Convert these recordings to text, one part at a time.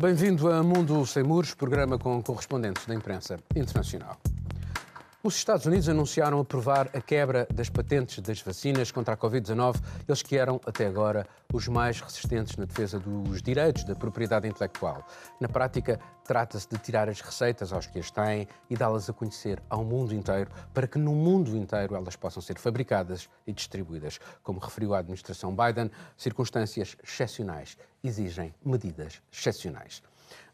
Bem-vindo a Mundo Sem Muros, programa com correspondentes da imprensa internacional. Os Estados Unidos anunciaram aprovar a quebra das patentes das vacinas contra a Covid-19, eles que eram, até agora, os mais resistentes na defesa dos direitos da propriedade intelectual. Na prática, trata-se de tirar as receitas aos que as têm e dá-las a conhecer ao mundo inteiro, para que no mundo inteiro elas possam ser fabricadas e distribuídas. Como referiu a administração Biden, circunstâncias excepcionais exigem medidas excepcionais.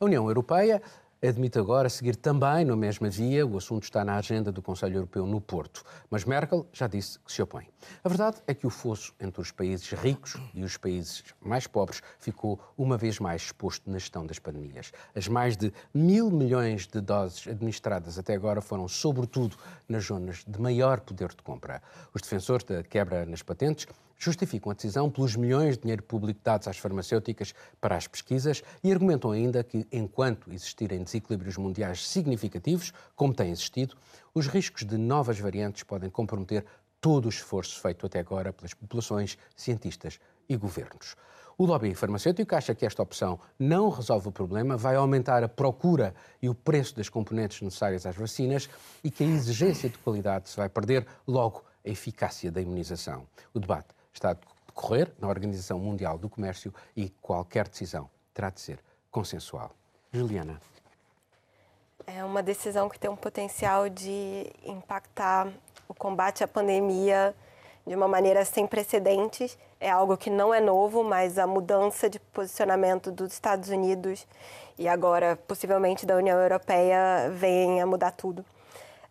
A União Europeia admite agora seguir também na mesma via. O assunto está na agenda do Conselho Europeu no Porto. Mas Merkel já disse que se opõe. A verdade é que o fosso entre os países ricos e os países mais pobres ficou uma vez mais exposto na gestão das pandemias. As mais de mil milhões de doses administradas até agora foram, sobretudo, nas zonas de maior poder de compra. Os defensores da quebra nas patentes justificam a decisão pelos milhões de dinheiro público dados às farmacêuticas para as pesquisas e argumentam ainda que, enquanto existirem desequilíbrios mundiais significativos, como tem existido, os riscos de novas variantes podem comprometer todo o esforço feito até agora pelas populações, cientistas e governos. O lobby farmacêutico acha que esta opção não resolve o problema, vai aumentar a procura e o preço das componentes necessárias às vacinas e que a exigência de qualidade se vai perder, logo a eficácia da imunização. O debate está a decorrer na Organização Mundial do Comércio e qualquer decisão terá de ser consensual. Juliana. É uma decisão que tem um potencial de impactar o combate à pandemia de uma maneira sem precedentes. É algo que não é novo, mas a mudança de posicionamento dos Estados Unidos e agora possivelmente da União Europeia vem a mudar tudo.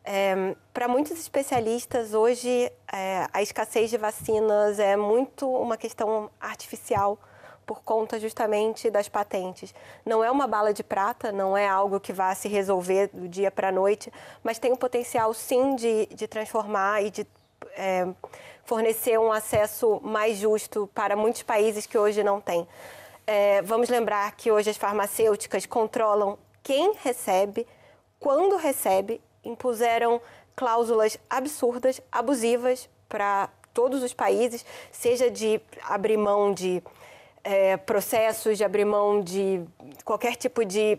É, Para muitos especialistas, hoje é, a escassez de vacinas é muito uma questão artificial por conta justamente das patentes. Não é uma bala de prata, não é algo que vá se resolver do dia para a noite, mas tem o potencial sim de, de transformar e de é, fornecer um acesso mais justo para muitos países que hoje não têm. É, vamos lembrar que hoje as farmacêuticas controlam quem recebe, quando recebe impuseram cláusulas absurdas, abusivas para todos os países, seja de abrir mão de é, processos, de abrir mão de qualquer tipo de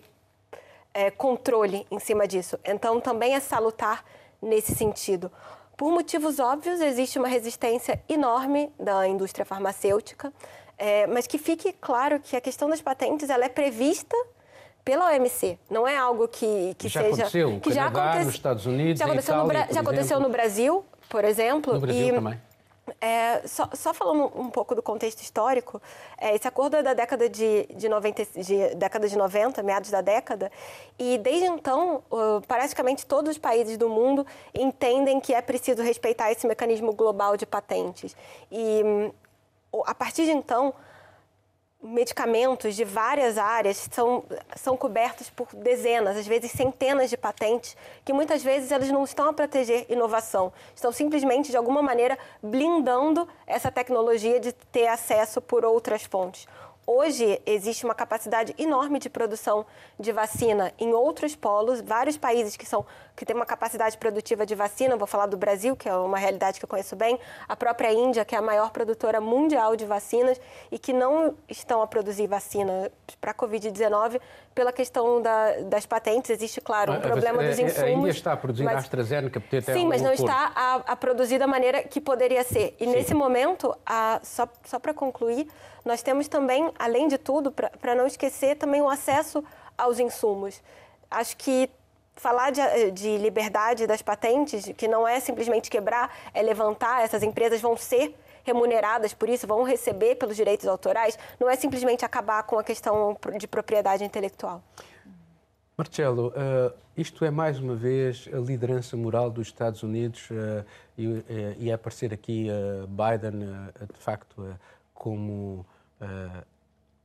é, controle em cima disso. Então, também é salutar nesse sentido. Por motivos óbvios, existe uma resistência enorme da indústria farmacêutica, é, mas que fique claro que a questão das patentes ela é prevista pela OMC. Não é algo que, que já seja. Aconteceu. Que Canadá, já aconteceu nos Estados Unidos, já aconteceu, Itália, no, já aconteceu no Brasil, por exemplo. No Brasil e, também. É, só, só, falando um pouco do contexto histórico, é, esse acordo é da década de, de, 90, de, década de 90, meados da década, e desde então, uh, praticamente todos os países do mundo entendem que é preciso respeitar esse mecanismo global de patentes. E um, a partir de então, medicamentos de várias áreas são, são cobertos por dezenas, às vezes centenas de patentes, que muitas vezes elas não estão a proteger inovação, estão simplesmente, de alguma maneira, blindando essa tecnologia de ter acesso por outras fontes. Hoje existe uma capacidade enorme de produção de vacina em outros polos, vários países que são que têm uma capacidade produtiva de vacina, vou falar do Brasil, que é uma realidade que eu conheço bem, a própria Índia, que é a maior produtora mundial de vacinas e que não estão a produzir vacina para a Covid-19 pela questão da, das patentes. Existe, claro, um problema dos insumos. A Índia está a produzir mas, a AstraZeneca, porque até Sim, mas não está a, a, produzir da maneira que poderia ser. E Sim. nesse momento, a, só, só para concluir, nós temos também, além de tudo, para não esquecer, também o acesso aos insumos. Acho que falar de, de, liberdade das patentes, que não é simplesmente quebrar, é levantar, essas empresas vão ser remuneradas por isso, vão receber pelos direitos autorais, não é simplesmente acabar com a questão de propriedade intelectual. Marcelo, uh, isto é mais uma vez a liderança moral dos Estados Unidos uh, e, uh, e aparecer aqui Biden, de facto, como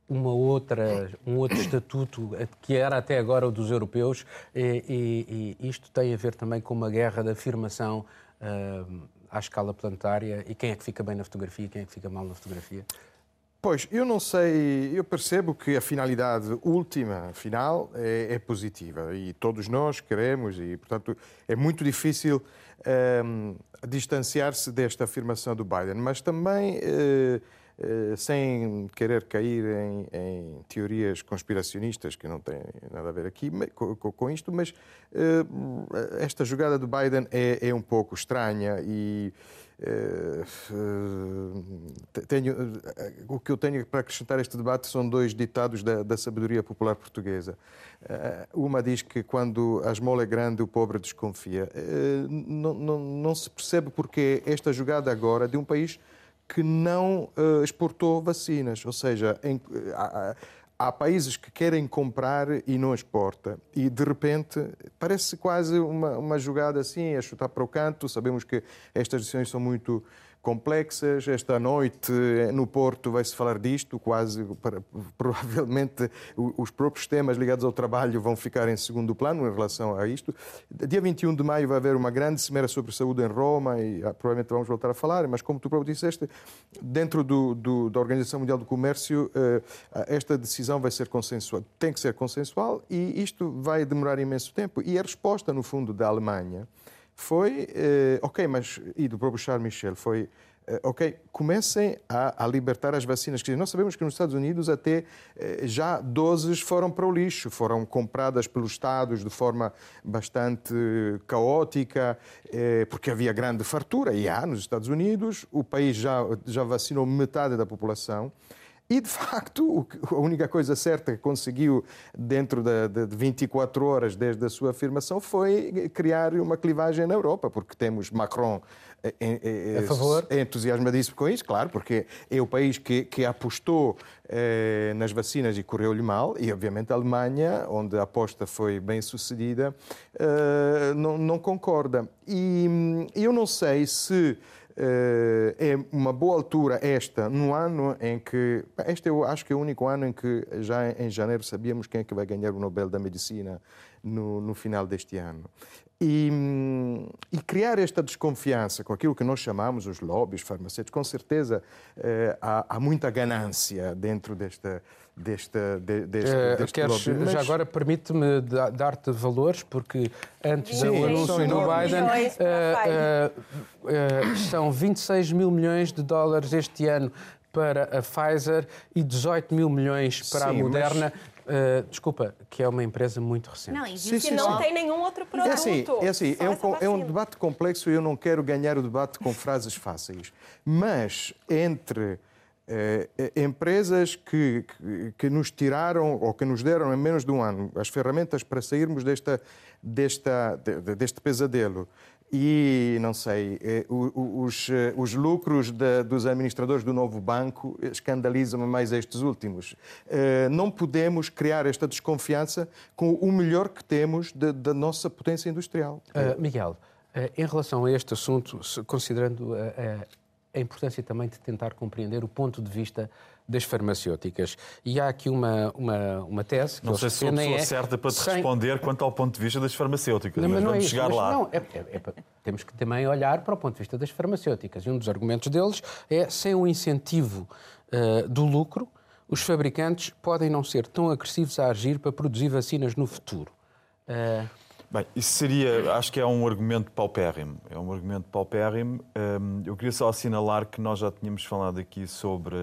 uma outra, um outro estatuto que era até agora o dos europeus e, e, e isto tem a ver também com uma guerra de afirmação à escala planetária e quem é que fica bem na fotografia e quem é que fica mal na fotografia? Pois, eu não sei, eu percebo que a finalidade última, final, é, é positiva e todos nós queremos e, portanto, é muito difícil um, distanciar-se desta afirmação do Biden, mas também uh, sem querer cair em, em, teorias conspiracionistas, que não têm nada a ver aqui com, com isto, mas eh, esta jogada do Biden é, é um pouco estranha e eh, tenho, o que eu tenho para acrescentar a este debate são dois ditados da, da sabedoria popular portuguesa. Uma diz que quando a esmola é grande, o pobre desconfia. Não, não, não se percebe porque esta jogada agora de um país que não uh, exportou vacinas. Ou seja, em, há, há, países que querem comprar e não exporta. E, de repente, parece quase uma, uma jogada assim, a chutar para o canto. Sabemos que estas decisões são muito complexas. Esta noite no Porto vai-se falar disto, quase provavelmente os próprios temas ligados ao trabalho vão ficar em segundo plano em relação a isto. Dia 21 de maio vai haver uma grande cimeira sobre saúde em Roma e ah, provavelmente vamos voltar a falar, mas como tu próprio disseste, dentro do, do, da Organização Mundial do Comércio, eh, esta decisão vai ser consensual, tem que ser consensual e isto vai demorar imenso tempo. E a resposta, no fundo, da Alemanha foi, eh, ok, mas, e do próprio Charles Michel, foi, eh, ok, comecem a, a, libertar as vacinas. Nós sabemos que nos Estados Unidos até eh, já doses foram para o lixo, foram compradas pelos Estados de forma bastante caótica, porque havia grande fartura, e há nos Estados Unidos, o país já, já vacinou metade da população. E, de facto, a única coisa certa que conseguiu dentro de, 24 horas desde a sua afirmação foi criar uma clivagem na Europa, porque temos Macron é, é, a favor? É entusiasmadíssimo com isso, claro, porque é o país que, que apostou eh, nas vacinas e correu-lhe mal, e obviamente a Alemanha, onde a aposta foi bem sucedida, eh, não, não, concorda. E hum, eu não sei se eh, é uma boa altura esta, no ano em que. Este eu acho que é o único ano em que já em janeiro sabíamos quem é que vai ganhar o Nobel da Medicina no, no final deste ano. E, e, criar esta desconfiança com aquilo que nós chamamos os lobbies farmacêuticos, com certeza eh, há, há, muita ganância dentro desta, desta, de, deste, uh, deste queres, lobby. Mas... Já agora permite-me dar-te valores, porque antes Sim, do anúncio do Biden uh, uh, são 26 mil milhões de dólares este ano para a Pfizer e 18 mil milhões para Sim, a Moderna. Mas Uh, desculpa, que é uma empresa muito recente. Não, e sim, sim, não sim. tem nenhum outro produto. É assim, é, assim, é, um, é um debate complexo e eu não quero ganhar o debate com frases fáceis. Mas entre empresas que, que, que, nos tiraram ou que nos deram em menos de um ano as ferramentas para sairmos desta, desta, deste pesadelo e, não sei, eh, os, eh, os lucros de, dos administradores do novo banco escandalizam-me mais estes últimos. Eh, não podemos criar esta desconfiança com o melhor que temos da nossa potência industrial. Uh, Miguel, em relação a este assunto, considerando a importância também de tentar compreender o ponto de vista das farmacêuticas. E há aqui uma, uma, uma tese que Não sei se sou a pessoa é certa para te sem... responder quanto ao ponto de vista das farmacêuticas, não, mas, mas vamos é chegar mas, lá. Não, é, é, é, temos que também olhar para o ponto de vista das farmacêuticas. E um dos argumentos deles é sem o incentivo uh, do lucro, os fabricantes podem não ser tão agressivos a agir para produzir vacinas no futuro. Uh, Bem, isso seria, acho que é um argumento paupérrimo. É um argumento paupérrimo. Hum, eu queria só assinalar que nós já tínhamos falado aqui sobre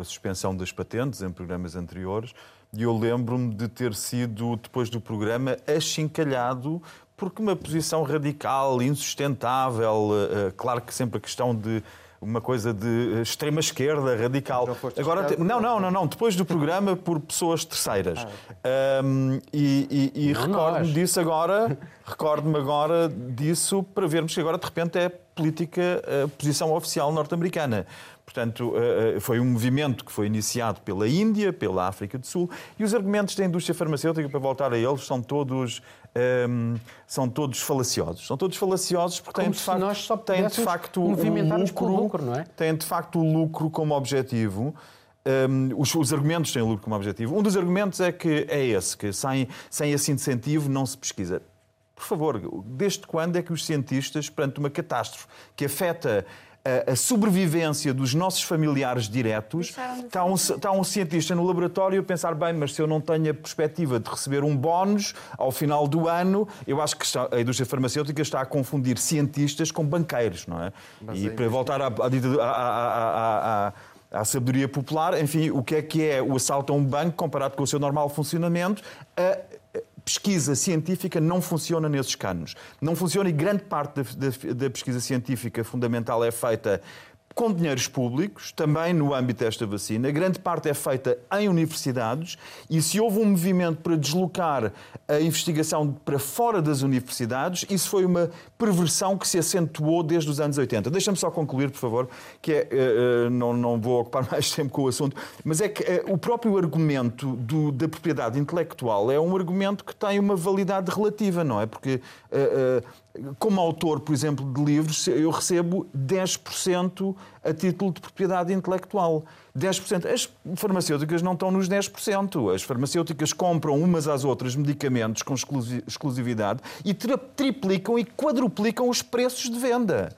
a suspensão das patentes em programas anteriores e eu lembro-me de ter sido, depois do programa, achincalhado porque uma posição radical, insustentável, eh, eh, claro que sempre a questão de uma coisa de extrema esquerda, radical. Agora, não, não, não, não, depois do programa por pessoas terceiras. Ah, um, e, e, e recordo-me disso agora, recordo-me agora disso para vermos que agora de repente é política, a posição oficial norte-americana. Portanto, eh, eh, foi um movimento que foi iniciado pela Índia, pela África do Sul, e os argumentos da indústria farmacêutica, para voltar a eles, são todos, um, ehm, são todos falaciosos. São todos falaciosos porque têm de facto, nós só têm de facto o lucro, lucro, não é? têm de facto o lucro como objetivo. Um, ehm, os, os, argumentos têm o lucro como objetivo. Um dos argumentos é que é esse, que sem, sem esse incentivo não se pesquisa. Por favor, desde quando é que os cientistas, perante uma catástrofe que afeta a, sobrevivência dos nossos familiares diretos, está um, está um cientista no laboratório a pensar, bem, mas se eu não tenho a perspectiva de receber um bónus ao final do ano, eu acho que está, a indústria farmacêutica está a confundir cientistas com banqueiros, não é? Mas e para voltar à, à, à, à sabedoria popular, enfim, o que é que é o assalto a um banco comparado com o seu normal funcionamento. A pesquisa científica não funciona nesses canos. Não funciona e grande parte da, da, da pesquisa científica fundamental é feita com dinheiros públicos, também no âmbito desta vacina. Grande parte é feita em universidades e se houve um movimento para deslocar a investigação para fora das universidades, isso foi uma perversão que se acentuou desde os anos 80. Deixa-me só concluir, por favor, que é, uh, não, não vou ocupar mais tempo com o assunto, mas é que uh, o próprio argumento do, da propriedade intelectual é um argumento que tem uma validade relativa, não é? Porque uh, como autor, por exemplo, de livros, eu recebo 10% a título de propriedade intelectual. 10%. As farmacêuticas não estão nos 10%. As farmacêuticas compram umas às outras medicamentos com exclusividade e triplicam e quadruplicam os preços de venda.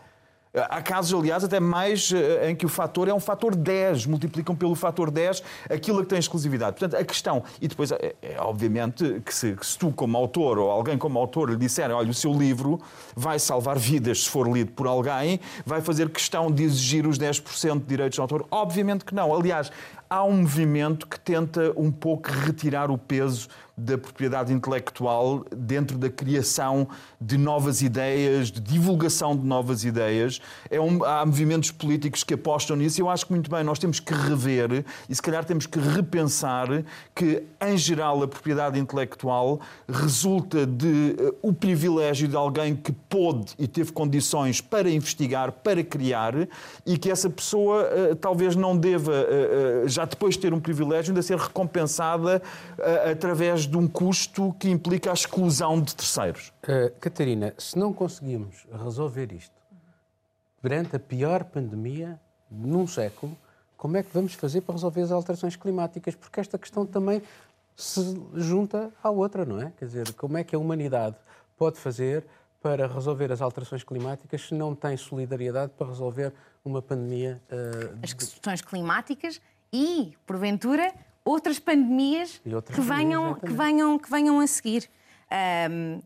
Há casos, aliás, até mais eh, em que o fator é um fator 10, multiplicam pelo fator 10 aquilo que tem exclusividade. Portanto, a questão, e depois, é, é obviamente, que se, que se, tu, como autor, ou alguém como autor, lhe disserem, olha, o seu livro vai salvar vidas se for lido por alguém, vai fazer questão de exigir os 10% de direitos de autor? Obviamente que não. Aliás, há um movimento que tenta um pouco retirar o peso da propriedade intelectual dentro da criação de novas ideias, de divulgação de novas ideias. É um, há movimentos políticos que apostam nisso e eu acho que muito bem, nós temos que rever e se calhar temos que repensar que, em geral, a propriedade intelectual resulta de uh, o privilégio de alguém que pôde e teve condições para investigar, para criar e que essa pessoa uh, talvez não deva uh, já já depois de ter um privilégio, ainda ser recompensada uh, através de um custo que implica a exclusão de terceiros. Uh, Catarina, se não conseguimos resolver isto perante a pior pandemia num século, como é que vamos fazer para resolver as alterações climáticas? Porque esta questão também se junta à outra, não é? Quer dizer, como é que a humanidade pode fazer para resolver as alterações climáticas se não tem solidariedade para resolver uma pandemia? Uh, as questões climáticas e, porventura, outras pandemias outras que, venham, que, venham, que venham a seguir. Um,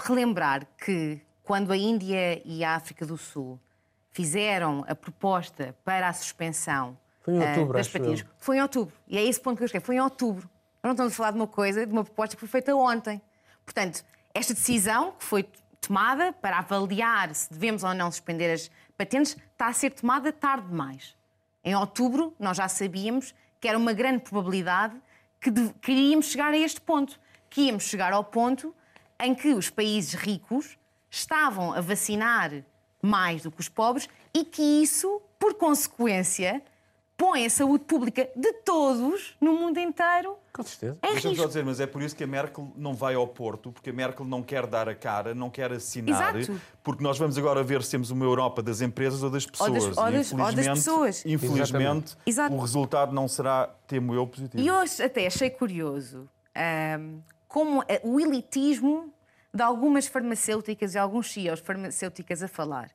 relembrar que quando a Índia e a África do Sul fizeram a proposta para a suspensão foi em outubro, uh, das patinhas, foi em outubro. E é esse ponto que eu escrevi, foi em outubro. Nós não estamos a falar de uma coisa, de uma proposta que foi feita ontem. Portanto, esta decisão que foi tomada para avaliar se devemos ou não suspender as patentes está a ser tomada tarde demais. Em outubro, nós já sabíamos que era uma grande probabilidade que, de, que iríamos chegar a este ponto. Que íamos chegar ao ponto em que os países ricos estavam a vacinar mais do que os pobres e que isso, por consequência, põe a saúde pública de todos no mundo inteiro com certeza. É Deixa-me só dizer, mas é por isso que a Merkel não vai ao Porto, porque a Merkel não quer dar a cara, não quer assinar, Exato. porque nós vamos agora ver se temos uma Europa das empresas ou das pessoas. Ou das, ou das, ou das pessoas. Infelizmente, o resultado não será, temo eu, positivo. E hoje até achei curioso um, como o elitismo de algumas farmacêuticas e alguns CEOs farmacêuticas a falar,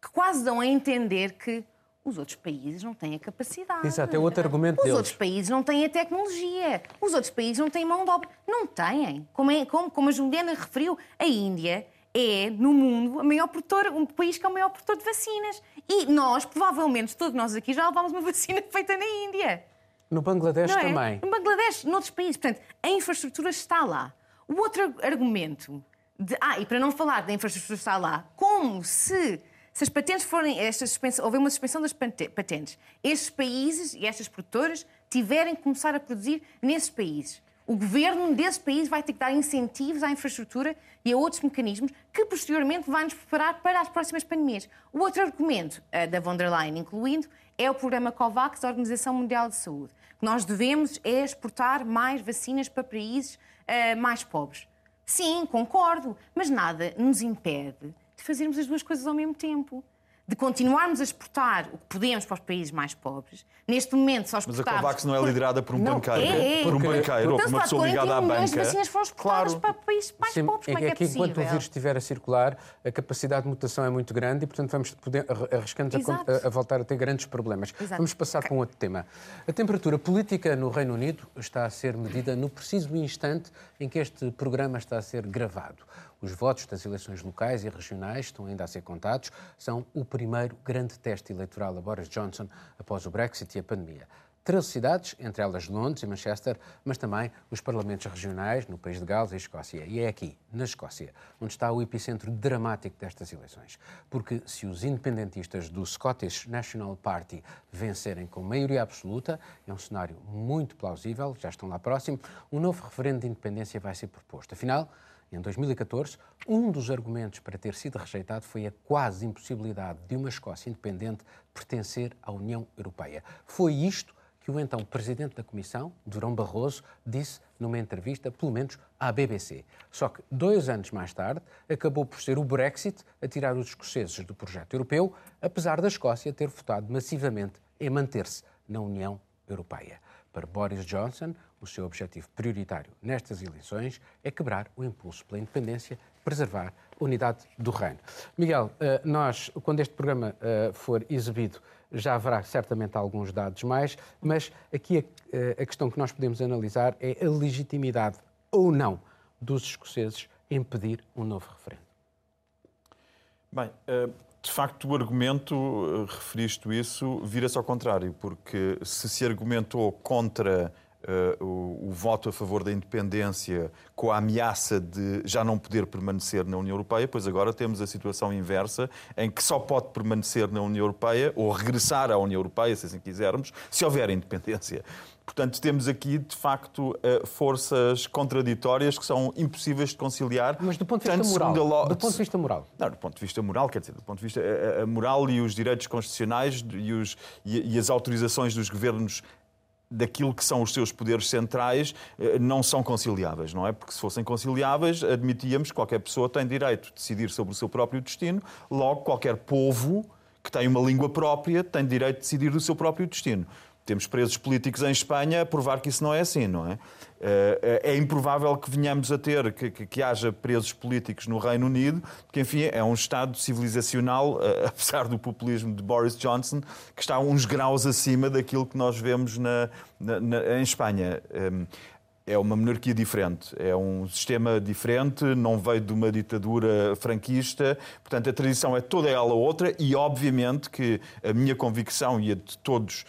que quase dão a entender que os outros países não têm a capacidade. Exato, é outro argumento Os deles. outros países não têm a tecnologia. Os outros países não têm mão de obra. Não têm. Como, é, como, como a Juliana referiu, a Índia é, no mundo, a maior produtora, um país que é o maior produtor de vacinas. E nós, provavelmente, todos nós aqui já levámos uma vacina feita na Índia. No Bangladesh é? também. No Bangladesh, noutros países. Portanto, a infraestrutura está lá. O outro argumento, de, ah, e para não falar da infraestrutura está lá, como se se as patentes forem, esta suspensão, houver uma suspensão das patentes, estes países e estas produtoras tiverem que começar a produzir nesses países. O governo desse país vai ter que dar incentivos à infraestrutura e a outros mecanismos que posteriormente vai nos preparar para as próximas pandemias. O outro argumento, da von der Leyen incluindo, é o programa COVAX da Organização Mundial de Saúde. Nós devemos é exportar mais vacinas para países uh, mais pobres. Sim, concordo, mas nada nos impede de fazermos as duas coisas ao mesmo tempo. De continuarmos a exportar o que podemos para os países mais pobres. Neste momento só exportamos... Mas a COVAX não é liderada por um não, banqueiro, é, é. por um banqueiro ou por uma pessoa ligada à banca. As vacinas foram exportadas claro. para países mais Sim, pobres. Como é, que é aqui, possível? enquanto o vírus estiver a circular, a capacidade de mutação é muito grande e, portanto, vamos poder, arriscando a, a, voltar a ter grandes problemas. Exato. Vamos passar okay. para um outro tema. A temperatura política no Reino Unido está a ser medida no preciso instante em que este programa está a ser gravado. Os votos das eleições locais e regionais estão ainda a ser contados. São o primeiro grande teste eleitoral a Boris Johnson após o Brexit e a pandemia. 13 cidades, entre elas Londres e Manchester, mas também os parlamentos regionais no país de Gales e Escócia. E é aqui, na Escócia, onde está o epicentro dramático destas eleições. Porque se os independentistas do Scottish National Party vencerem com maioria absoluta, é um cenário muito plausível, já estão lá próximo, um novo referendo de independência vai ser proposto. Afinal, em 2014, um dos argumentos para ter sido rejeitado foi a quase impossibilidade de uma Escócia independente pertencer à União Europeia. Foi isto que o então presidente da Comissão, Durão Barroso, disse numa entrevista, pelo menos à BBC. Só que dois anos mais tarde acabou por ser o Brexit a tirar os escoceses do projeto europeu, apesar da Escócia ter votado massivamente em manter-se na União Europeia. Para Boris Johnson, o seu objetivo prioritário nestas eleições é quebrar o impulso pela independência, preservar a unidade do reino. Miguel, eh, nós, quando este programa eh, for exibido, já haverá certamente alguns dados mais, mas aqui a, a questão que nós podemos analisar é a legitimidade ou não dos escoceses em pedir um novo referendo. Bem, eh, de facto, o argumento, eh, referiste isso, vira-se ao contrário, porque se se argumentou contra Uh, o, o, voto a favor da independência com a ameaça de já não poder permanecer na União Europeia, pois agora temos a situação inversa, em que só pode permanecer na União Europeia ou regressar à União Europeia, se assim quisermos, se houver independência. Portanto, temos aqui, de facto, uh, forças contraditórias que são impossíveis de conciliar. Mas do ponto de vista moral. Lo... Do ponto de vista moral. Não, do ponto de vista moral, quer dizer, do ponto de vista a, a moral e os direitos constitucionais e, os, e as autorizações dos governos daquilo que são os seus poderes centrais eh, não são conciliáveis, não é? Porque se fossem conciliáveis, admitíamos que qualquer pessoa tem direito de decidir sobre o seu próprio destino, logo qualquer povo que tem uma língua própria tem direito de decidir do seu próprio destino. Temos presos políticos em Espanha a provar que isso não é assim, não é? Eh, é improvável que venhamos a ter, que, que, que, haja presos políticos no Reino Unido, porque, enfim, é um Estado civilizacional, eh, apesar do populismo de Boris Johnson, que está uns graus acima daquilo que nós vemos na, na, na, em Espanha. É uma monarquia diferente, é um sistema diferente, não veio de uma ditadura franquista, portanto a tradição é toda ela outra e obviamente que a minha convicção e a de todos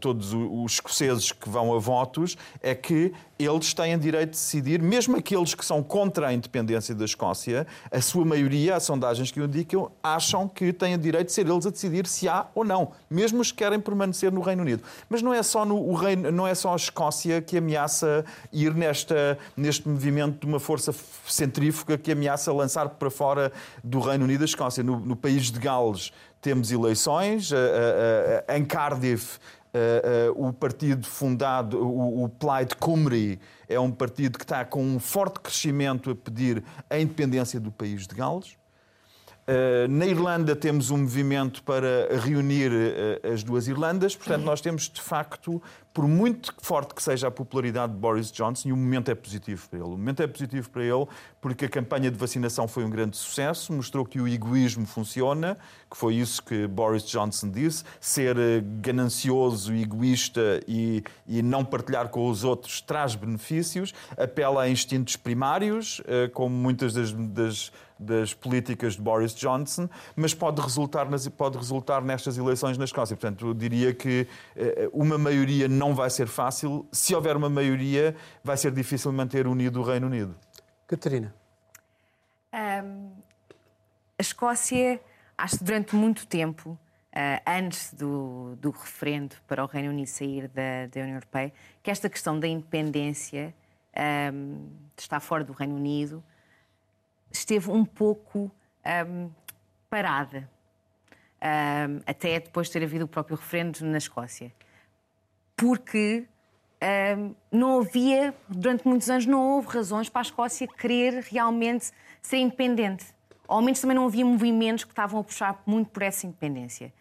todos os escoceses que vão a votos é que eles têm direito de decidir, mesmo aqueles que são contra a independência da Escócia, a sua maioria, as sondagens que o indicam, acham que têm direito de ser eles a decidir se há ou não, mesmo os que querem permanecer no Reino Unido. Mas não é só, no, Reino, não é só a Escócia que ameaça ir nesta, neste movimento de uma força centrífuga que ameaça lançar para fora do Reino Unido a Escócia. No, no país de Gales temos eleições, em Cardiff Uh, uh, o partido fundado, o, o Plaid Cymru, é um partido que está com um forte crescimento a pedir a independência do país de Gales. Uh, na Irlanda temos um movimento para reunir as duas Irlandas, portanto, nós temos de facto por muito forte que seja a popularidade de Boris Johnson, e o momento é positivo para ele. O momento é positivo para ele porque a campanha de vacinação foi um grande sucesso, mostrou que o egoísmo funciona, que foi isso que Boris Johnson disse, ser eh, ganancioso, egoísta e, e não partilhar com os outros traz benefícios, apela a instintos primários, eh, como muitas das, das das políticas de Boris Johnson, mas pode resultar, nas, pode resultar nestas eleições na Escócia. Portanto, eu diria que eh, uma maioria não vai ser fácil. Se houver uma maioria, vai ser difícil manter unido o Reino Unido. Catarina. Um, a Escócia, acho que durante muito tempo, uh, antes do, do, referendo para o Reino Unido sair da, da União Europeia, que esta questão da independência, um, estar fora do Reino Unido, esteve um pouco um, parada. Um, até depois de ter havido o próprio referendo na Escócia. Porque um, não havia, durante muitos anos, não houve razões para a Escócia querer realmente ser independente. Ou ao menos também não havia movimentos que estavam a puxar muito por essa independência.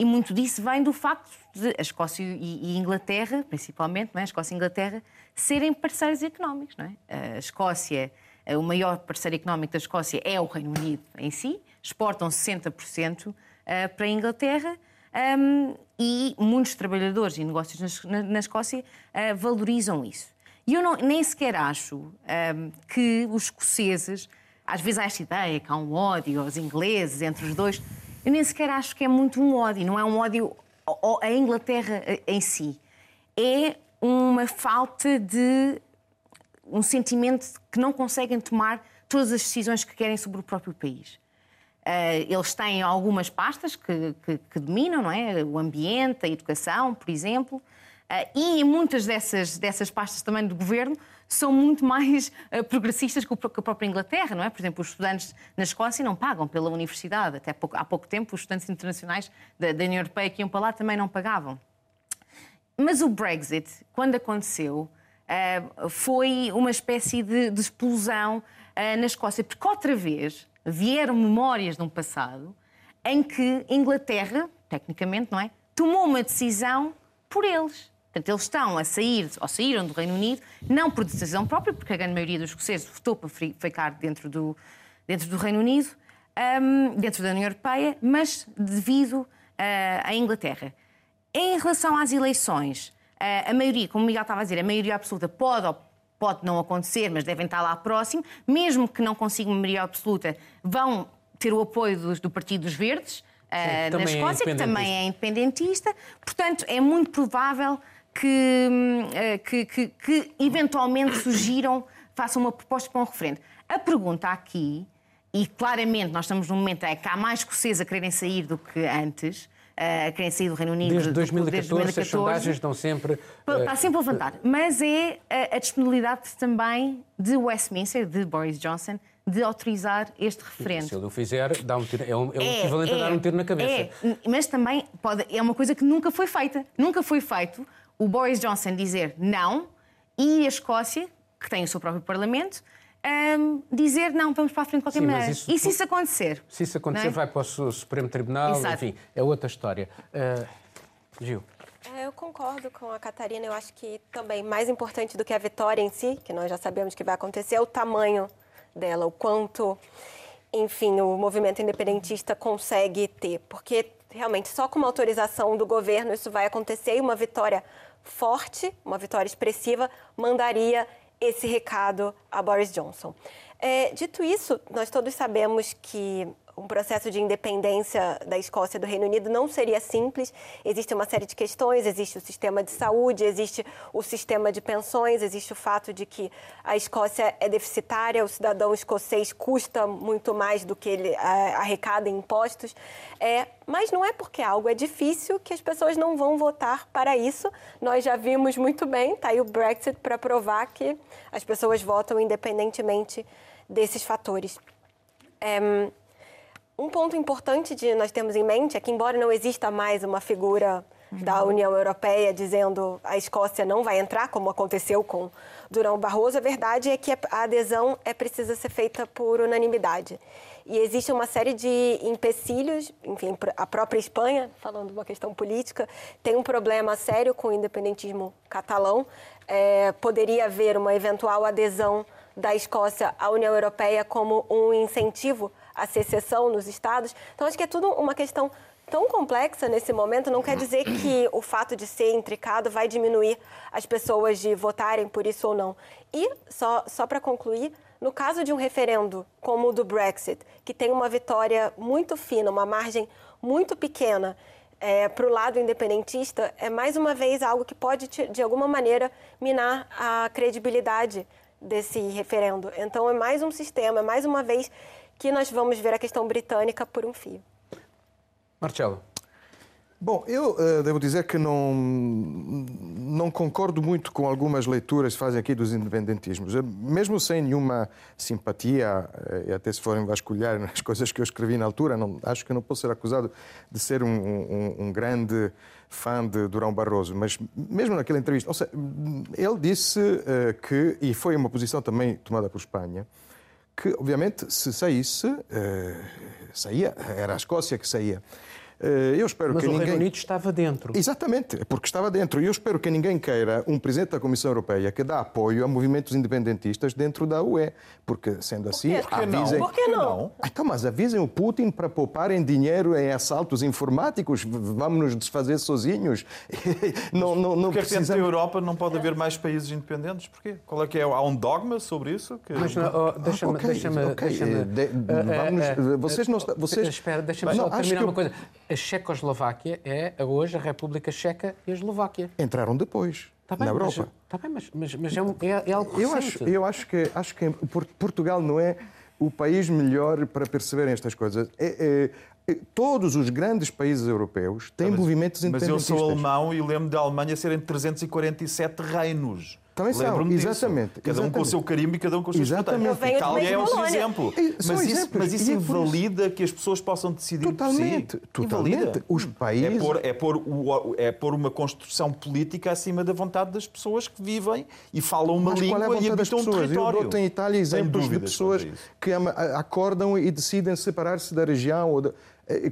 E muito disso vem do facto de a Escócia e a Inglaterra, principalmente, não é? a Escócia e a Inglaterra, serem parceiros económicos. Não é? A Escócia o maior parceiro económico da Escócia é o Reino Unido em si, exportam 60% eh, para a Inglaterra. Um, e muitos trabalhadores e negócios na, Escócia uh, valorizam isso. E eu não, nem sequer acho um, que os escoceses, às vezes há esta ideia que há um ódio aos ingleses entre os dois. Eu nem sequer acho que é muito um ódio, não é um ódio à Inglaterra em si. É uma falta de um sentimento que não conseguem tomar todas as decisões que querem sobre o próprio país. Uh, eles têm algumas pastas que, que, que, dominam, não é? O ambiente, a educação, por exemplo. Uh, e muitas dessas, dessas pastas também do governo são muito mais uh, progressistas que, a própria Inglaterra, não é? Por exemplo, os estudantes na Escócia não pagam pela universidade. Até pouco, há pouco tempo, os estudantes internacionais da, da União Europeia que iam para lá também não pagavam. Mas o Brexit, quando aconteceu, foi uma espécie de, de explosão na Escócia, porque outra vez vieram memórias de um passado em que Inglaterra, tecnicamente, não é? Tomou uma decisão por eles. Portanto, eles estão a sair, ou saíram do Reino Unido, não por decisão própria, porque a grande maioria dos escoceses votou para ficar dentro do, dentro do Reino Unido, um, dentro da União Europeia, mas devido uh, à Inglaterra. Em relação às eleições, a maioria, como o Miguel estava a dizer, a maioria absoluta pode ou pode não acontecer, mas devem estar lá próximo. Mesmo que não consigam maioria absoluta, vão ter o apoio do, do Partido dos Verdes Sim, uh, na é Escócia, é que também é independentista. Portanto, é muito provável que, uh, que, que, que eventualmente surgiram, façam uma proposta para um referendo. A pergunta aqui, e claramente nós estamos num momento em que há mais escoceses a quererem sair do que antes, uh, querem sair do Reino Unido. Desde 2014, desde 2014 as sondagens estão sempre. Uh, está sempre a levantar. Mas é a, a disponibilidade também de Westminster, de Boris Johnson, de autorizar este referendo. Se ele o fizer, dá um tiro, é, um, é, é o equivalente é, a dar um tiro na cabeça. É, mas também pode, é uma coisa que nunca foi feita. Nunca foi feito o Boris Johnson dizer não e a Escócia, que tem o seu próprio Parlamento, um, dizer não, vamos para a frente de qualquer Sim, maneira. Isso, e se isso acontecer? Se isso acontecer, é? vai para o Supremo Tribunal, Exato. enfim, é outra história. Uh, Gil. É, eu concordo com a Catarina. Eu acho que também mais importante do que a vitória em si, que nós já sabemos que vai acontecer, é o tamanho dela, o quanto, enfim, o movimento independentista consegue ter. Porque realmente só com uma autorização do governo isso vai acontecer e uma vitória forte, uma vitória expressiva, mandaria esse recado a Boris Johnson. É, dito isso, nós todos sabemos que um processo de independência da Escócia do Reino Unido não seria simples. Existe uma série de questões, existe o sistema de saúde, existe o sistema de pensões, existe o fato de que a Escócia é deficitária, o cidadão escocês custa muito mais do que ele arrecada em impostos. É, mas não é porque algo é difícil que as pessoas não vão votar para isso. Nós já vimos muito bem, está aí o Brexit para provar que as pessoas votam independentemente desses fatores. É, um ponto importante de nós termos em mente é que, embora não exista mais uma figura da União Europeia dizendo a Escócia não vai entrar, como aconteceu com Durão Barroso, a verdade é que a adesão é precisa ser feita por unanimidade. E existe uma série de empecilhos, enfim, a própria Espanha, falando de uma questão política, tem um problema sério com o independentismo catalão. É, poderia haver uma eventual adesão da Escócia à União Europeia como um incentivo a secessão nos estados. Então, acho que é tudo uma questão tão complexa nesse momento, não quer dizer que o fato de ser intricado vai diminuir as pessoas de votarem por isso ou não. E, só, só para concluir, no caso de um referendo como o do Brexit, que tem uma vitória muito fina, uma margem muito pequena é, para o lado independentista, é mais uma vez algo que pode, de alguma maneira, minar a credibilidade desse referendo. Então, é mais um sistema, é mais uma vez que nós vamos ver a questão britânica por um fio. Marcelo. Bom, eu uh, devo dizer que não, não concordo muito com algumas leituras que fazem aqui dos independentismos. Eu, mesmo sem nenhuma simpatia, uh, e até se forem vasculhar nas coisas que eu escrevi na altura, não, acho que não posso ser acusado de ser um, um, um grande fã de Durão Barroso, mas mesmo naquela entrevista, seja, ele disse uh, que, e foi uma posição também tomada por Espanha, que, obviamente, se saísse, uh, saía, era a Escócia que saía. Eh, eu espero Mas que o ninguém... Reino Unido estava dentro. Exatamente, porque estava dentro. E eu espero que ninguém queira um presidente da Comissão Europeia que dá apoio a movimentos independentistas dentro da UE. Porque, sendo assim, Por que não? avisem. Por que não? Ah, Então, mas avisem o Putin para pouparem dinheiro em assaltos informáticos. Vamos nos desfazer sozinhos. não, não, não Porque que dentro da. Europa não pode haver mais países independentes? Porquê? Qual é que é? Há um dogma sobre isso? Que... Mas não, oh, deixa-me. ok, deixa-me, ok, deixa-me- eh, de- eh, vamos- eh, vocês não vocês- Espera, deixa-me só terminar eu- uma coisa. A Checoslováquia é hoje a República Checa e a Eslováquia. Entraram depois, Está bem, na mas, Europa. está bem, mas, mas, mas é, um- é- é algo Eu recente. acho, eu acho que, acho que Por- Portugal não é o país melhor para perceberem estas coisas. É- é- é- todos os grandes países europeus têm movimentos Mas eu independentistas. sou alemão e lembro da Alemanha serem 347 reinos. Também são, Lembro-me disso. exatamente, Cada um com o exatamente. seu carimbo e cada um com as suas Exatamente. venho Itália é de outro Bolonha. exemplo. E Mas isso, mas isso e é invalida que as pessoas possam decidir Totalmente, por si. totalmente. Invalida. Os É países- pôr, é, pôr o- é pôr uma construção política acima da vontade das pessoas que vivem e falam uma Mas língua qual é e habitam um pessoas? Eu território. dou em Itália exemplos de pessoas que acordam e decidem separar-se da região. Ou da- eh,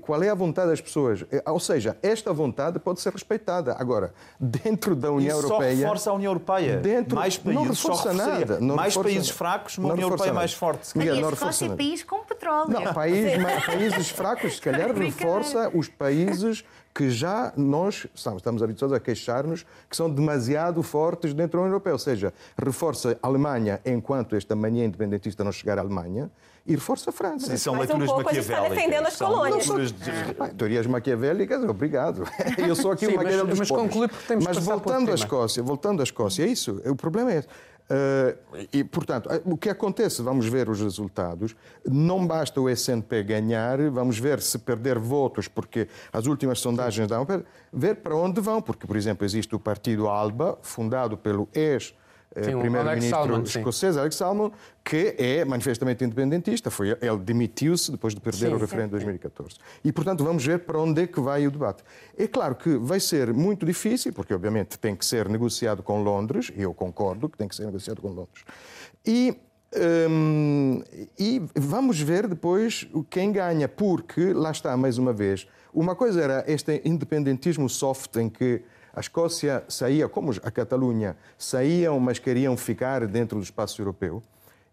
Qual é a vontade das pessoas? Eh, Ou seja, esta vontade pode ser respeitada. Agora, dentro da União Isso só Europeia. reforça a União Europeia. Dentro- mais não países só reforça nada, não mais reforça países nada. fracos, uma Não União Europeia nada. mais forte. Miguel, não reforça é nada. país com petróleo. Não, país, países fracos, se calhar reforça os países que já nós estamos, estamos habituados a queixar-nos que são demasiado fortes dentro da União Europeia. Ou seja, reforça a Alemanha enquanto esta mania independentista não chegar à Alemanha e reforça a França. Isso são Mas um leituras pouco a gente está maquiavélicas. defendendo as São colônias. leituras de- Pá, teorias maquiavélicas, obrigado. Eu sou aqui Sim, uma mas- maquiavélica dos mas pobres. Mas outro voltando à. Escócia, voltando à Escócia, é isso. O problema é esse. Eh, e, portanto, eh, o que acontece, vamos ver os resultados. Não basta o SNP ganhar, vamos ver se perder votos, porque as últimas sondagens dão para ver para onde vão, porque, por exemplo, existe o partido ALBA, fundado pelo ex Alex primeiro-ministro escocês, Alex Salmond, que é manifestamente independentista. Foi, ele demitiu-se depois de perder Sim, o referendo de 2014. E, portanto, vamos ver para onde é que vai o debate. É claro que vai ser muito difícil, porque, obviamente, tem que ser negociado com Londres, e eu concordo que tem que ser negociado com Londres. E, hum, e vamos ver depois quem ganha, porque, lá está, mais uma vez, uma coisa era este independentismo soft em que a Escócia saía, como a Catalunha, saíam, mas queriam ficar dentro do espaço europeu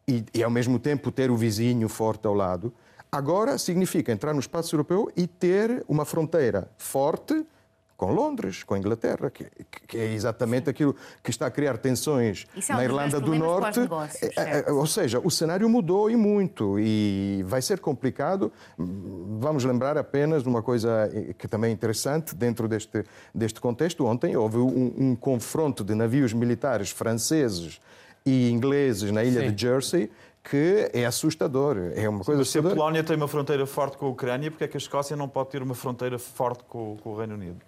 e, e, ao mesmo tempo ter o vizinho forte ao lado. Agora significa entrar no espaço europeu e ter uma fronteira forte com Londres, com a Inglaterra, que, que é exatamente aquilo que está a criar tensões é um na Irlanda do Norte. negócios, É, é, certo. ou seja, o cenário mudou e muito e vai ser complicado. Vamos lembrar apenas de uma coisa eh, que também é interessante dentro deste, deste contexto. Ontem houve um, um confronto de navios militares franceses e ingleses na ilha Sim. de Jersey que é assustador. É uma coisa Mas se a assustadora. Polónia tem uma fronteira forte com a Ucrânia, porque é que a Escócia não pode ter uma fronteira forte com, com o Reino Unido?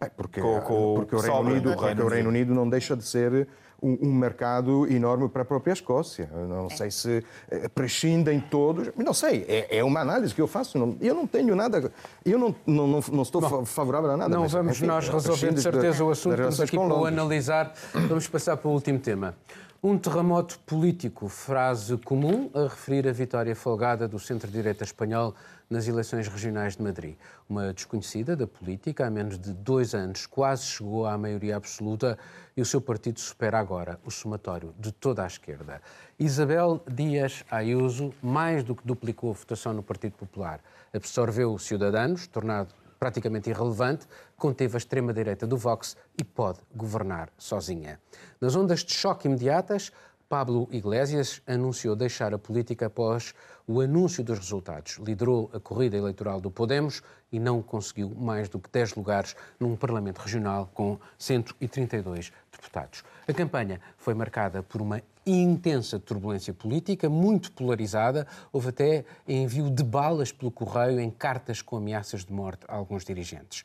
Bem, porque, Com- com o porque o Reino Unido, do porque Reino o Reino Unido não deixa de ser um, um mercado enorme para a própria Escócia. Eu Não sei se eh, prescindem todos. Não sei, é, é uma análise que eu faço. Não- eu não tenho nada. Eu não, não, não, não estou fa- favorável a nada. Não mas, vamos enfim, nós resolver de certeza o assunto, estamos aqui para o analisar. Vamos passar para o último tema. Um terremoto político, frase comum a referir a vitória folgada do centro-direita espanhol nas eleições regionais de Madrid. Uma desconhecida da política, há menos de dois anos, quase chegou à maioria absoluta e o seu partido supera agora o somatório de toda a esquerda. Isabel Dias Ayuso mais do que duplicou a votação no Partido Popular. Absorveu os cidadãos, tornado praticamente irrelevante, conteve a extrema-direita do Vox e pode governar sozinha. Nas ondas de choque imediatas, Pablo Iglesias anunciou deixar a política após o anúncio dos resultados. Liderou a corrida eleitoral do Podemos e não conseguiu mais do que 10 lugares num Parlamento Regional com 132 deputados. A campanha foi marcada por uma intensa turbulência política, muito polarizada. Houve até envio de balas pelo correio em cartas com ameaças de morte a alguns dirigentes.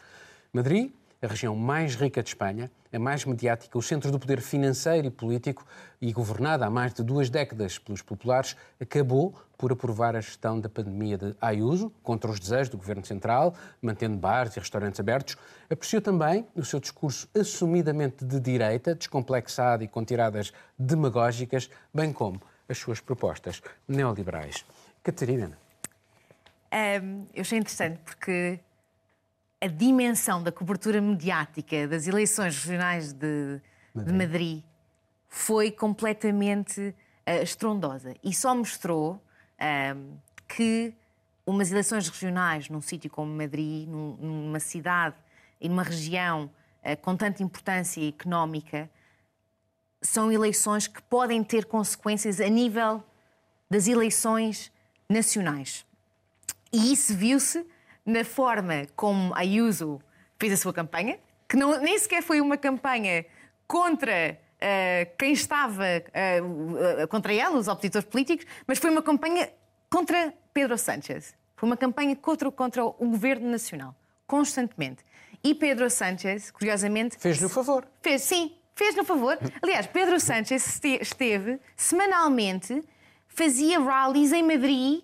Madrid, a região mais rica de Espanha, a mais mediática, o centro do poder financeiro e político e governada há mais de duas décadas pelos populares, acabou por aprovar a gestão da pandemia de Ayuso, contra os desejos do governo central, mantendo bares e restaurantes abertos. Apreciou também o seu discurso assumidamente de direita, descomplexado e com tiradas demagógicas, bem como as suas propostas neoliberais. Catarina. Ahm, eu achei interessante porque a dimensão da cobertura mediática das eleições regionais de Madrid, de Madrid foi completamente uh, estrondosa e só mostrou uh, que umas eleições regionais num sítio como Madrid, num, numa cidade e numa região uh, com tanta importância económica, são eleições que podem ter consequências a nível das eleições nacionais. E isso viu-se na forma como a Ayuso fez a sua campanha, que não, nem sequer foi uma campanha contra uh, quem estava uh, uh, contra ela, os opositores políticos, mas foi uma campanha contra Pedro Sánchez. Foi uma campanha contra, contra o governo nacional, constantemente. E Pedro Sánchez, curiosamente. Fez-lhe o favor. Fez, sim, fez-lhe o favor. Aliás, Pedro Sánchez esteve semanalmente, fazia rallies em Madrid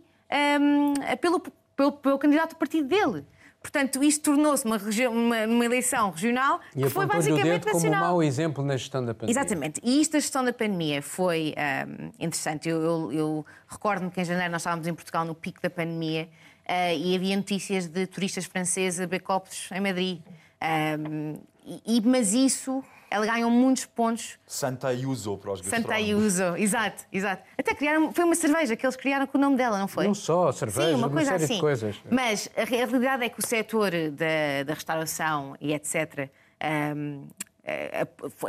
um, pelo, pelo, pelo candidato do partido dele. Portanto, isto tornou-se uma, uma, uma, eleição regional e que foi basicamente o dedo nacional. como um mau exemplo na gestão da pandemia. Exatamente. E isto da gestão da pandemia foi um, interessante. Eu, eu, eu recordo-me que em janeiro nós estávamos em Portugal no pico da pandemia uh, e havia notícias de turistas franceses a becopos em Madrid. Um, e, mas isso ela ganhou muitos pontos. Santa Ayuso para os Santa Ayuso, exato, exato. Até criaram, foi uma cerveja que eles criaram com o nome dela, não foi? Não só, cerveja, Sim, uma, coisa uma série assim. de coisas. Mas a realidade é que o setor da, da restauração e etc. Um,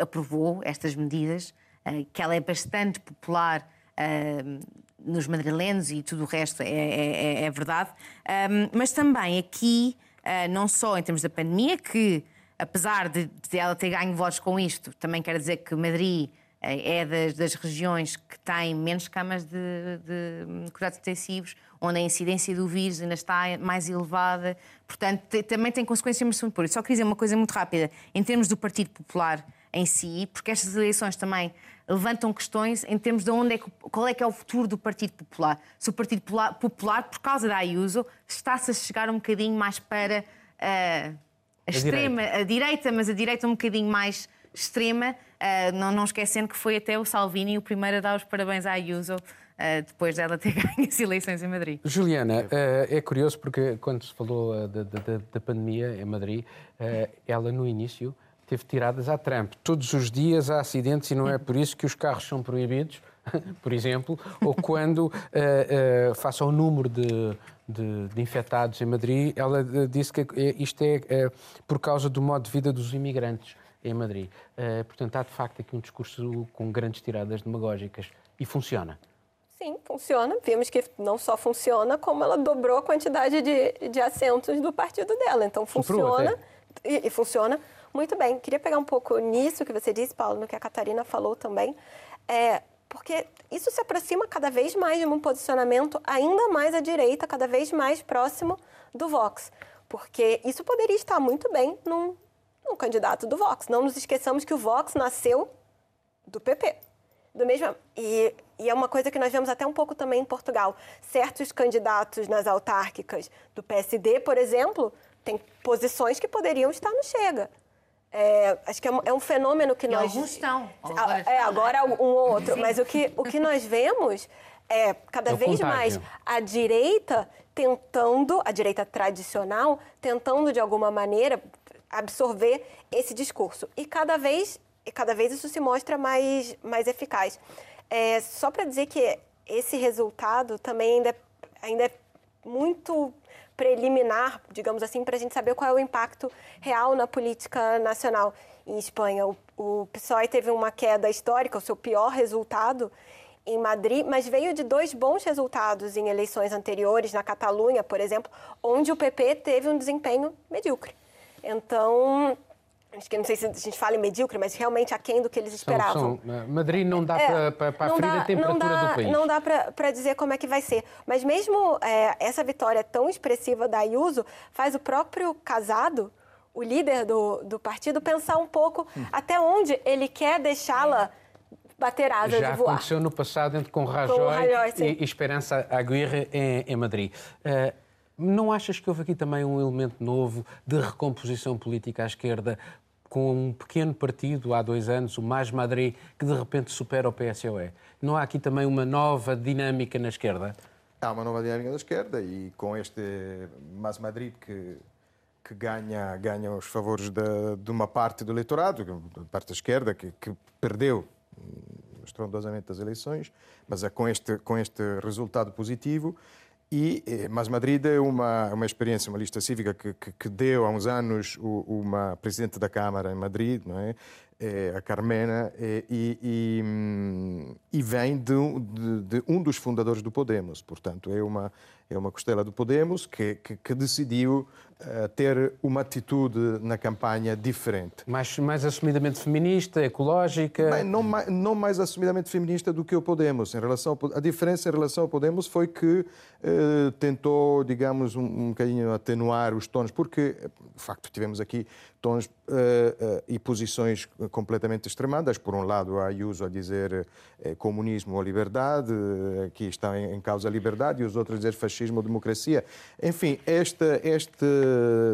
aprovou estas medidas, uh, que ela é bastante popular uh, nos madrilenos e tudo o resto é, é, é, é verdade. Um, mas também aqui, uh, não só em termos da pandemia, que apesar de, de, ela ter ganho votos com isto, também quer dizer que Madrid eh, é das, das regiões que têm menos camas de, de, cuidados intensivos, onde a incidência do vírus ainda está mais elevada. Portanto, te, também tem consequências muito isso. Só queria dizer uma coisa muito rápida, em termos do Partido Popular em si, porque estas eleições também levantam questões em termos de onde é que, qual é que é o futuro do Partido Popular. Se o Partido Popular por causa da Ayuso, está-se a chegar um bocadinho mais para... Uh, a, extrema, direita. a direita, mas a direita um bocadinho mais extrema, uh, não, não esquecendo que foi até o Salvini o primeiro a dar os parabéns à Ayuso. Uh, depois dela ter ganho as eleições em Madrid. Juliana, uh, é curioso porque quando se falou da, da, da pandemia em Madrid, ela no início teve tiradas à Trump. Todos os dias há acidentes e não é por isso que os carros são proibidos, por exemplo, ou quando, face ao número de de, de, infectados em Madrid, ela eh, disse que isto é, é, por causa do modo de vida dos imigrantes em Madrid. Uh, portanto, há de facto aqui um discurso com grandes tiradas demagógicas e funciona. Sim, funciona. Vimos que não só funciona, como ela dobrou a quantidade de, de assentos do partido dela. Então, funciona e, e funciona muito bem. Queria pegar um pouco nisso que você disse, Paulo, no que a Catarina falou também. É, porque isso se aproxima cada vez mais de um posicionamento ainda mais à direita, cada vez mais próximo do Vox. Porque isso poderia estar muito bem num, num candidato do Vox. Não nos esqueçamos que o Vox nasceu do PP. Do mesmo, e, e é uma coisa que nós vemos até um pouco também em Portugal. Certos candidatos nas autárquicas do PSD, por exemplo, têm posições que poderiam estar no Chega. É, acho que é um, é um, fenômeno que e nós. Alguns estão. Agora é, agora um ou outro. Sim. Mas o que, o que nós vemos é cada é vez mais a direita tentando, a direita tradicional, tentando de alguma maneira absorver esse discurso. E cada vez, e cada vez isso se mostra mais, mais eficaz. É, só para dizer que esse resultado também ainda, ainda é muito preliminar, digamos assim, para a gente saber qual é o impacto real na política nacional. Em Espanha, o, o PSOE teve uma queda histórica, o seu pior resultado em Madrid, mas veio de dois bons resultados em eleições anteriores, na Catalunha, por exemplo, onde o PP teve um desempenho medíocre. Então, Acho que não sei se a gente fala em medíocre, mas realmente aquém do que eles esperavam. São, são. Madrid não dá é, para aferir a temperatura dá, do país. Não dá para dizer como é que vai ser. Mas mesmo é, essa vitória tão expressiva da Ayuso faz o próprio Casado, o líder do, do partido, pensar um pouco hum. até onde ele quer deixá-la bater asas Já voar. aconteceu no passado entre com Rajoy, Rajoy e, e Esperança Aguirre em, em Madrid. Uh, não achas que houve aqui também um elemento novo de recomposição política à esquerda, com um pequeno partido há dois anos, o Mais Madrid, que de repente supera o PSOE? Não há aqui também uma nova dinâmica na esquerda? Há uma nova dinâmica da esquerda e com este Mais Madrid que, que ganha, ganha os favores de, de uma parte do eleitorado, da parte da esquerda, que, que perdeu estrondosamente as eleições, mas é com este, com este resultado positivo. E, eh, mas Madrid é uma, uma experiência, uma lista cívica que, que, que deu há uns anos uma presidente da Câmara em Madrid, não é? É a Carmena, é, e, e, hum, e vem de, de, de, um dos fundadores do Podemos. Portanto, é uma, é uma costela do Podemos que, que, que decidiu uh, ter uma atitude na campanha diferente. Mais, mais assumidamente feminista, ecológica? Bem, não, mais, não mais assumidamente feminista do que o Podemos. Em relação ao, a diferença em relação ao Podemos foi que uh, tentou, digamos, um, um bocadinho atenuar os tons, porque, de facto, tivemos aqui tons uh, uh, e posições completamente extremadas. Por um lado, a Ayuso a dizer uh, comunismo ou liberdade, aqui está em, em, causa a liberdade, e os outros a dizer fascismo ou democracia. Enfim, este, este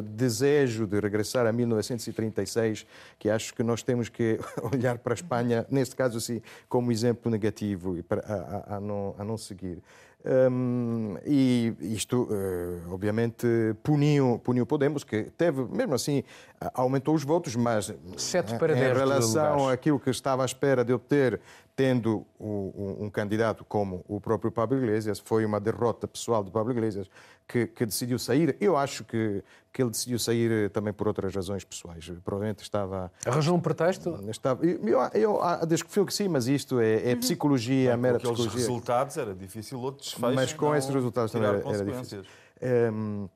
desejo de regressar a 1936, que acho que nós temos que olhar para a Espanha, neste caso, assim, como exemplo negativo e para, a, a, a, não, a não seguir. Um, e isto, uh, obviamente, puniu, puniu Podemos, que teve, mesmo assim, aumentou os votos, mas Sete para em relação àquilo que estava à espera de obter, tendo um, um, candidato como o próprio Pablo Iglesias, foi uma derrota pessoal do Pablo Iglesias, que, que, decidiu sair. Eu acho que, que ele decidiu sair eh, também por outras razões pessoais. Provavelmente estava. Arranjou um pretexto? Estava, eu, eu, eu desconfio que sim, mas isto é, é psicologia, Bem, mera psicologia. aqueles resultados era difícil outros desfechos. Mas com esses resultados também era, era difícil. Um,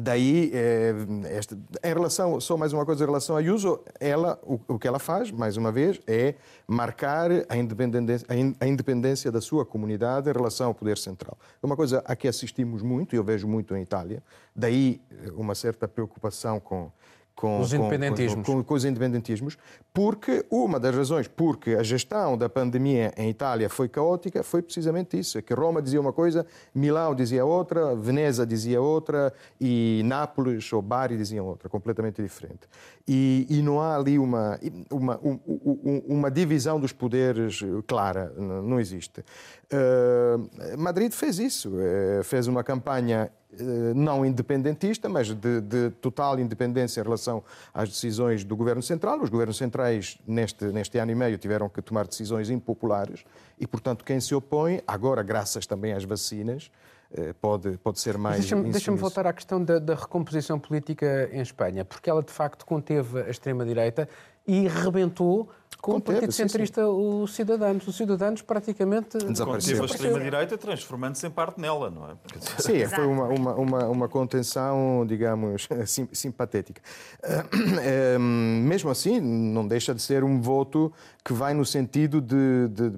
Daí, é, esta, em relação, só mais uma coisa em relação a Ayuso, ela, o, o, que ela faz, mais uma vez, é marcar a independência, a independência da sua comunidade em relação ao poder central. É uma coisa a que assistimos muito, e eu vejo muito em Itália, daí uma certa preocupação com, com os independentismos. Com, com, com, os independentismos, porque uma das razões porque a gestão da pandemia em Itália foi caótica foi precisamente isso, é que Roma dizia uma coisa, Milão dizia outra, Veneza dizia outra e Nápoles ou Bari diziam outra, completamente diferente. E, e não há ali uma, uma, uma divisão dos poderes clara, não existe. Uh, Madrid fez isso, uh, fez uma campanha eh, não independentista, mas de, de, total independência em relação às decisões do Governo Central. Os governos centrais, neste, neste ano e meio, tiveram que tomar decisões impopulares e, portanto, quem se opõe, agora, graças também às vacinas, eh, pode, pode ser mais. Deixa-me deixa voltar à questão da, da recomposição política em Espanha, porque ela, de facto, conteve a extrema-direita e rebentou com o Partido Centrista, o Cidadanos. Os Cidadanos praticamente desapareceu. a extrema-direita transformando-se em parte nela, não é? Sim, foi uma, uma, uma, uma contenção, digamos, sim, simpatética. Uh, mesmo assim, não deixa de ser um voto que vai no sentido de, de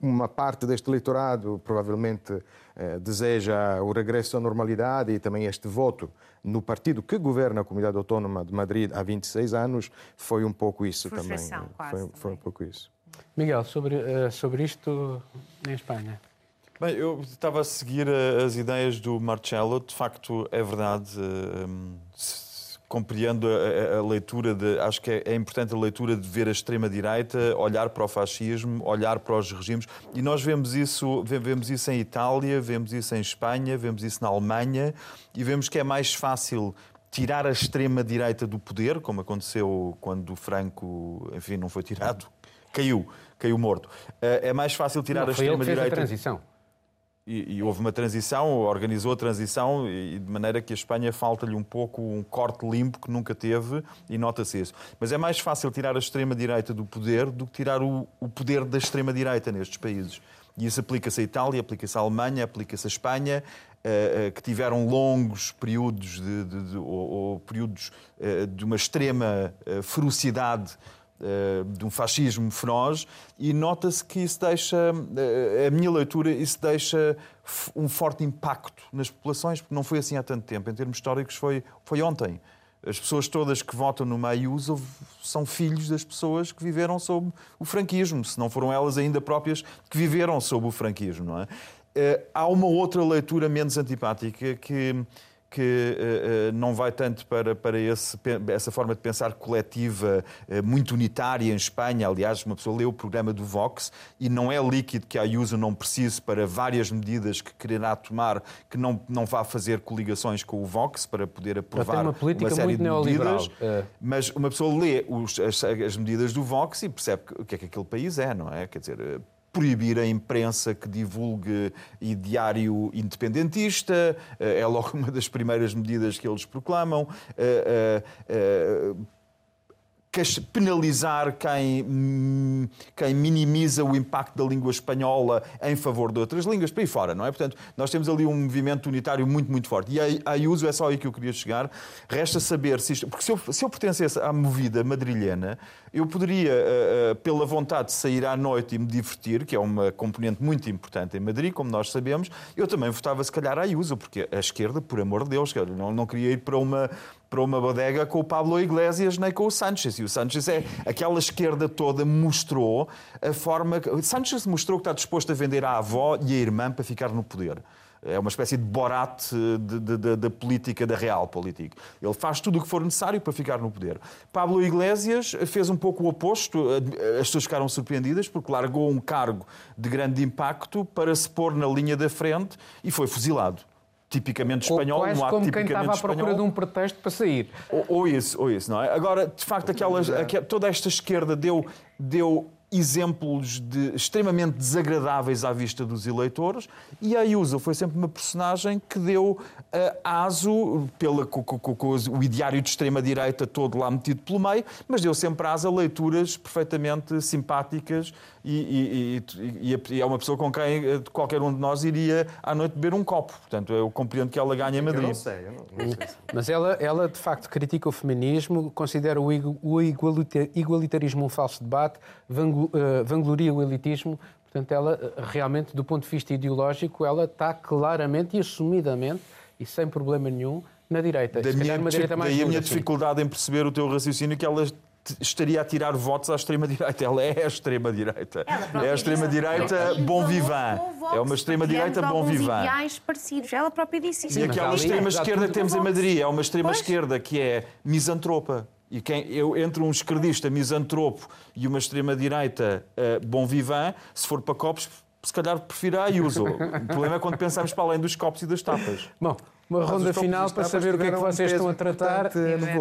uma parte deste eleitorado, provavelmente, uh, deseja o regresso à normalidade e também este voto no partido que governa a Comunidade Autónoma de Madrid há 26 anos, foi um pouco isso também. Quase, foi, foi um pouco isso. Miguel, sobre, uh, sobre isto em Espanha. Bem, eu estava a seguir eh, as ideias do Marcelo. De facto, é verdade. Um, compreendo a, a, leitura de. Acho que é, é, importante a leitura de ver a extrema-direita, olhar para o fascismo, olhar para os regimes. E nós vemos isso, vemos isso em Itália, vemos isso em Espanha, vemos isso na Alemanha e vemos que é mais fácil tirar a extrema-direita do poder, como aconteceu quando Franco, enfim, não foi tirado, caiu, caiu morto. Eh, é mais fácil tirar não, a extrema-direita. transição. E, e, houve uma transição, organizou a transição, e de maneira que a Espanha falta-lhe um pouco um corte limpo que nunca teve, e nota-se isso. Mas é mais fácil tirar a extrema-direita do poder do que tirar o, o poder da extrema-direita nestes países. E isso aplica-se à Itália, aplica-se à Alemanha, aplica-se à Espanha, uh, uh, que tiveram longos períodos de, de, de ou, ou, períodos uh, de uma extrema ferocidade eh, de um fascismo feroz e nota-se que isso deixa, eh, a minha leitura, isso deixa um forte impacto nas populações, porque não foi assim há tanto tempo. Em termos históricos, foi, foi ontem. As pessoas todas que votam no Maiuso são filhos das pessoas que viveram sob o franquismo, se não foram elas ainda próprias que viveram sob o franquismo. Não é? Eh, há uma outra leitura menos antipática que que uh, não vai tanto para, para esse, essa forma de pensar coletiva, uh, muito unitária em Espanha. Aliás, uma pessoa lê o programa do Vox e não é líquido que a Ayuso não precise para várias medidas que quererá tomar, que não, não vá fazer coligações com o Vox para poder aprovar uma, política uma série muito de neoliberal. medidas. Uh... Mas uma pessoa lê os, as, as medidas do Vox e percebe o que é que aquele país é, não é? Quer dizer, proibir a imprensa que divulgue diário independentista, eh, é logo uma das primeiras medidas que eles proclamam. Eh, eh, penalizar quem, hum, quem minimiza o impacto da língua espanhola em favor de outras línguas, para aí fora, não é? Portanto, nós temos ali um movimento unitário muito, muito forte. E a Ayuso é só aí que eu queria chegar. Resta saber se isto. Porque se eu, se eu pertencesse à movida madrilhena, eu poderia, uh, pela vontade de sair à noite e me divertir, que é uma componente muito importante em Madrid, como nós sabemos, eu também votava se calhar a Ayuso, porque a esquerda, por amor de Deus, não, não queria ir para uma, para uma bodega com o Pablo Iglesias nem com o Sánchez. E o Sánchez é aquela esquerda toda mostrou a forma. Que... Sánchez mostrou que está disposto a vender a avó e a irmã para ficar no poder. É uma espécie de Borat da política, da real política. Ele faz tudo o que for necessário para ficar no poder. Pablo Iglesias fez um pouco o oposto. As pessoas ficaram surpreendidas porque largou um cargo de grande impacto para se pôr na linha da frente e foi fuzilado tipicamente espanhol, Quase um ato como tipicamente quem estava à procura espanhol. de um pretexto para sair. Ou, ou isso, ou isso, não é? Agora, de facto, aquelas, aqu- toda esta esquerda deu, deu exemplos de, extremamente desagradáveis à vista dos eleitores e a Ayuso foi sempre uma personagem que deu uh, aso pela, com, com- com- com o ideário de extrema-direita todo lá metido pelo meio, mas deu sempre aso a leituras perfeitamente simpáticas e, e- e- e- é uma pessoa com quem eh, qualquer um de nós iria à noite beber um copo. Portanto, eu compreendo que ela ganha em Eu Madrid. não sei, eu não, não sei. se- Mas ela, ela, de facto, critica o feminismo, considera o igu- o igualita- igualitarismo um falso debate, vangloria o elitismo. Portanto, ela, eh, realmente, do ponto de vista ideológico, ela está claramente e assumidamente, e sem problema nenhum, na direita. Da minha, uma direita mais daí a minha dura, sim. dificuldade em perceber o teu raciocínio que ela estaria a tirar votos à extrema-direita. Ela é a extrema-direita. É a extrema-direita bom vivant. É uma extrema-direita bom vivant. ideais parecidos. Ela própria disse isso. E aquela extrema-esquerda que temos em. Madrid é uma extrema-esquerda que é misantropa. E quem, eu, entre um esquerdista misantropo e uma extrema-direita eh, bom vivant, se for para copos, se calhar prefiro a Ayuso. O problema é quando pensamos para além dos copos e das tapas. Bom, uma Mas ronda final para saber o que é que um vocês estão a tratar.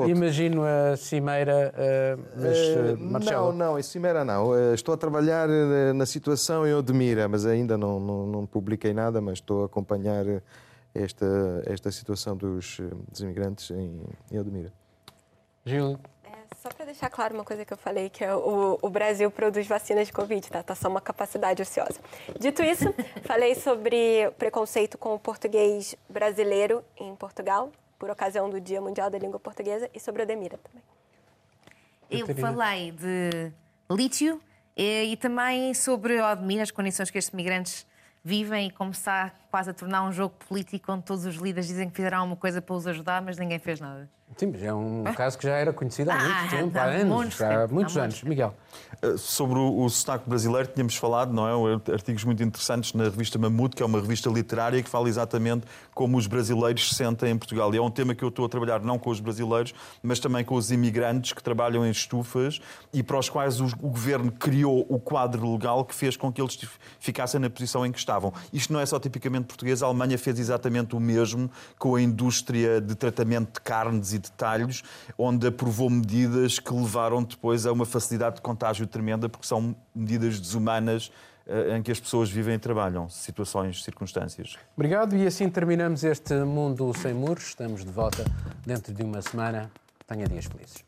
Imagino a cimeira, eh, mas, Eh, Marcelo. Não, não, em Cimeira não. Estou a trabalhar na situação em Odmira, mas ainda não, não, não publiquei nada, mas estou a acompanhar esta, esta situação dos, dos imigrantes em, em Odmira. Gil, É, Só para deixar claro uma coisa que eu falei, que é o, o Brasil produz vacinas de Covid, tá? Tá só uma capacidade ociosa. Dito isso, falei sobre preconceito com o português brasileiro em Portugal, por ocasião do Dia Mundial da Língua Portuguesa, e sobre a Demira também. Eu falei de lítio eh, e também sobre Odmir, as condições que estes migrantes vivem e como se está quase a tornar um jogo político onde todos os líderes dizem que fizeram alguma coisa para os ajudar, mas ninguém fez nada. sim, mas é um caso que já era conhecido há Ah, muito tempo, há anos, já há tempo, muitos há anos. Miguel. Uh, Sobre o, o sotaque brasileiro, tínhamos falado, não é? Artigos muito interessantes na revista Mamute, que é uma revista literária que fala exatamente como os brasileiros se sentem em Portugal. E é um tema que eu estou a trabalhar não com os brasileiros, mas também com os imigrantes que trabalham em estufas e para os quais o, o governo criou o quadro legal que fez com que eles ficassem na posição em que estavam. Isto não é só tipicamente português, a Alemanha fez exatamente o mesmo com a indústria de tratamento de carnes e de talhos, onde aprovou medidas que levaram depois a uma facilidade de contágio tremenda, porque são medidas desumanas eh, em que as pessoas vivem e trabalham, situações, circunstâncias. Obrigado e assim terminamos este Mundo Sem Muros. Estamos de volta dentro de uma semana. Tenha dias felizes.